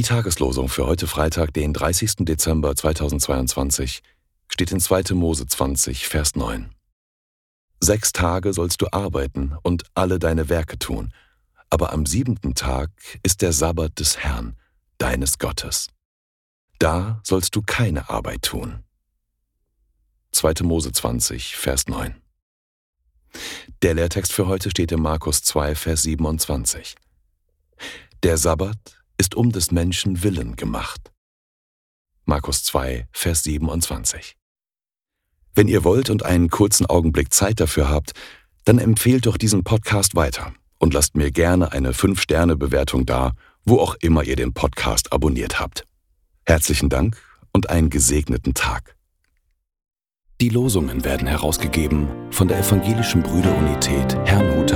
Tageslosung für heute Freitag, den 30. Dezember 2022, steht in 2. Mose 20, Vers 9. Sechs Tage sollst du arbeiten und alle deine Werke tun, aber am siebenten Tag ist der Sabbat des Herrn, deines Gottes. Da sollst du keine Arbeit tun. 2. Mose 20, Vers 9. Der Lehrtext für heute steht in Markus 2, Vers 27. Der Sabbat ist um des Menschen Willen gemacht. Markus 2, Vers 27. Wenn ihr wollt und einen kurzen Augenblick Zeit dafür habt, dann empfehlt doch diesen Podcast weiter und lasst mir gerne eine 5-Sterne-Bewertung da, wo auch immer ihr den Podcast abonniert habt. Herzlichen Dank und einen gesegneten Tag. Die Losungen werden herausgegeben von der Evangelischen Brüderunität Herrnhuter.